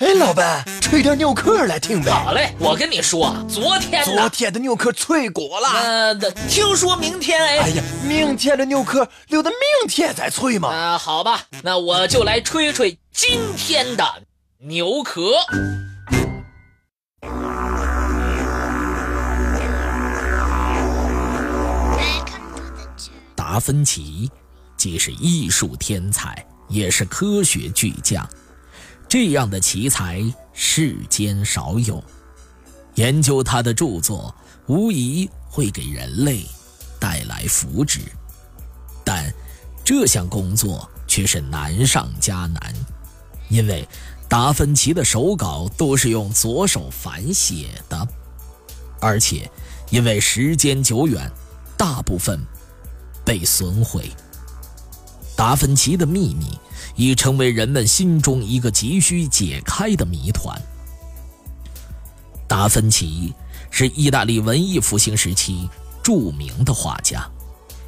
哎，老板，吹点牛壳来听呗。好嘞，我跟你说，昨天昨天的牛壳吹过了。呃，听说明天哎。哎呀，明天的牛壳留到明天再吹嘛。啊，好吧，那我就来吹吹今天的牛壳。达芬奇既是艺术天才，也是科学巨匠。这样的奇才世间少有，研究他的著作无疑会给人类带来福祉，但这项工作却是难上加难，因为达芬奇的手稿都是用左手反写的，而且因为时间久远，大部分被损毁。达芬奇的秘密。已成为人们心中一个急需解开的谜团。达芬奇是意大利文艺复兴时期著名的画家，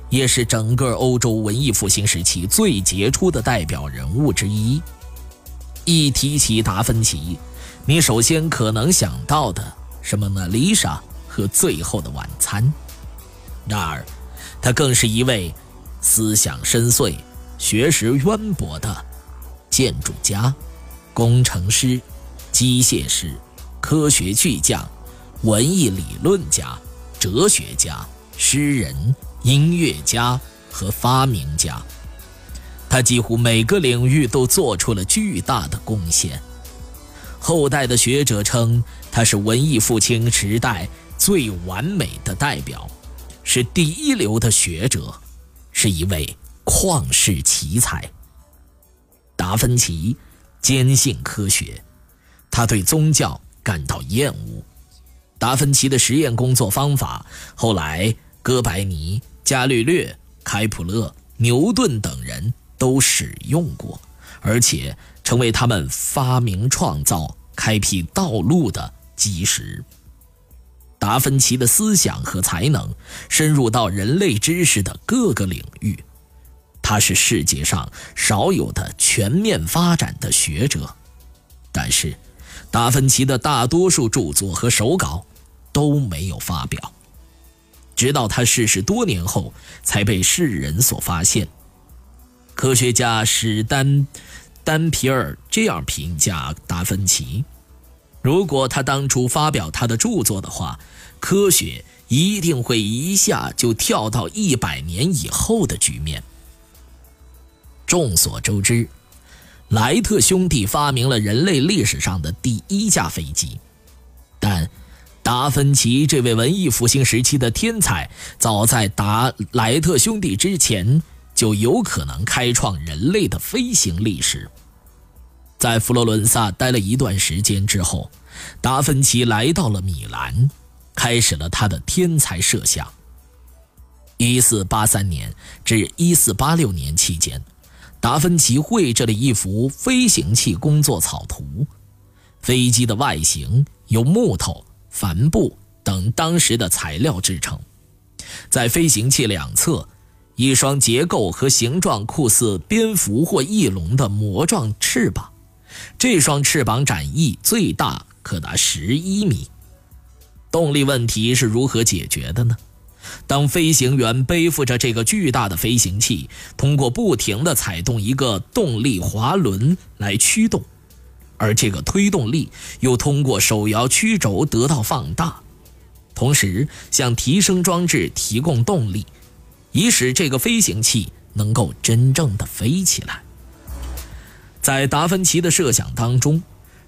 也是整个欧洲文艺复兴时期最杰出的代表人物之一。一提起达芬奇，你首先可能想到的是《蒙娜丽莎》和《最后的晚餐》，然而，他更是一位思想深邃。学识渊博的建筑家、工程师、机械师、科学巨匠、文艺理论家、哲学家、诗人、音乐家和发明家，他几乎每个领域都做出了巨大的贡献。后代的学者称他是文艺复兴时代最完美的代表，是第一流的学者，是一位。旷世奇才。达芬奇坚信科学，他对宗教感到厌恶。达芬奇的实验工作方法，后来哥白尼、伽利略、开普勒、牛顿等人都使用过，而且成为他们发明创造、开辟道路的基石。达芬奇的思想和才能深入到人类知识的各个领域。他是世界上少有的全面发展的学者，但是，达芬奇的大多数著作和手稿都没有发表，直到他逝世多年后才被世人所发现。科学家史丹丹皮尔这样评价达芬奇：如果他当初发表他的著作的话，科学一定会一下就跳到一百年以后的局面。众所周知，莱特兄弟发明了人类历史上的第一架飞机，但达芬奇这位文艺复兴时期的天才，早在达莱特兄弟之前就有可能开创人类的飞行历史。在佛罗伦萨待了一段时间之后，达芬奇来到了米兰，开始了他的天才设想。一四八三年至一四八六年期间。达芬奇绘制了一幅飞行器工作草图，飞机的外形由木头、帆布等当时的材料制成，在飞行器两侧，一双结构和形状酷似蝙蝠或翼龙的膜状翅膀，这双翅膀展翼最大可达十一米。动力问题是如何解决的呢？当飞行员背负着这个巨大的飞行器，通过不停地踩动一个动力滑轮来驱动，而这个推动力又通过手摇曲轴得到放大，同时向提升装置提供动力，以使这个飞行器能够真正的飞起来。在达芬奇的设想当中，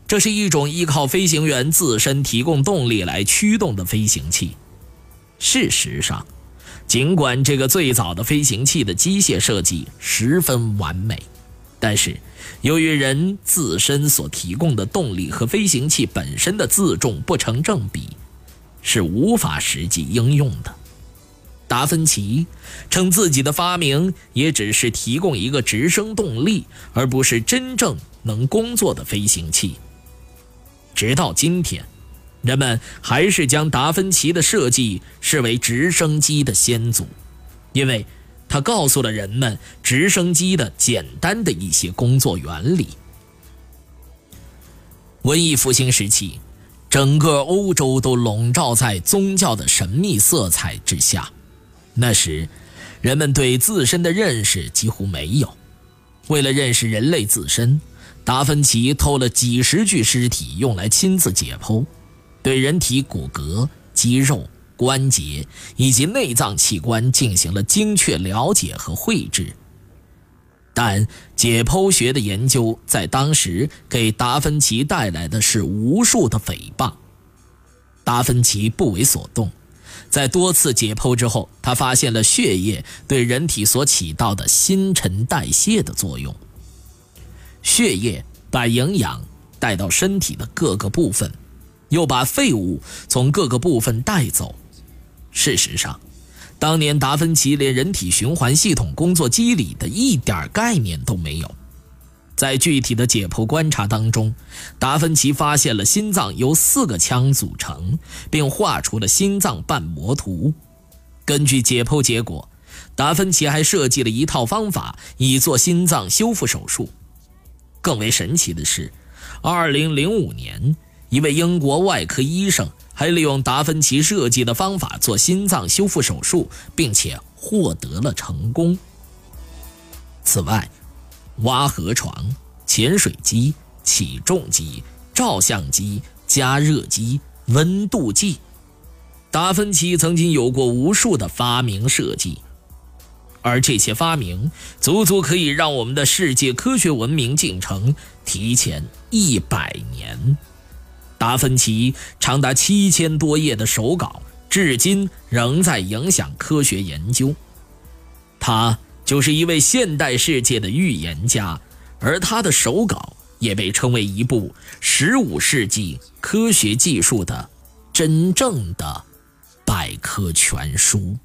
这是一种依靠飞行员自身提供动力来驱动的飞行器。事实上，尽管这个最早的飞行器的机械设计十分完美，但是由于人自身所提供的动力和飞行器本身的自重不成正比，是无法实际应用的。达芬奇称自己的发明也只是提供一个直升动力，而不是真正能工作的飞行器。直到今天。人们还是将达芬奇的设计视为直升机的先祖，因为他告诉了人们直升机的简单的一些工作原理。文艺复兴时期，整个欧洲都笼罩在宗教的神秘色彩之下。那时，人们对自身的认识几乎没有。为了认识人类自身，达芬奇偷了几十具尸体用来亲自解剖，对人体骨骼、肌肉、关节以及内脏器官进行了精确了解和绘制。但解剖学的研究在当时给达芬奇带来的是无数的诽谤。达芬奇不为所动，在多次解剖之后，他发现了血液对人体所起到的新陈代谢的作用。血液把营养带到身体的各个部分，又把废物从各个部分带走。事实上，当年达芬奇连人体循环系统工作机理的一点概念都没有。在具体的解剖观察当中，达芬奇发现了心脏由四个腔组成，并画出了心脏瓣膜图。根据解剖结果，达芬奇还设计了一套方法以做心脏修复手术。更为神奇的是，2005年，一位英国外科医生。还利用达芬奇设计的方法做心脏修复手术，并且获得了成功。此外，挖河床、潜水机、起重机、照相机、加热机、温度计，达芬奇曾经有过无数的发明设计，而这些发明足足可以让我们的世界科学文明进程提前一百年。达芬奇长达七千多页的手稿，至今仍在影响科学研究。他就是一位现代世界的预言家，而他的手稿也被称为一部十五世纪科学技术的真正的百科全书。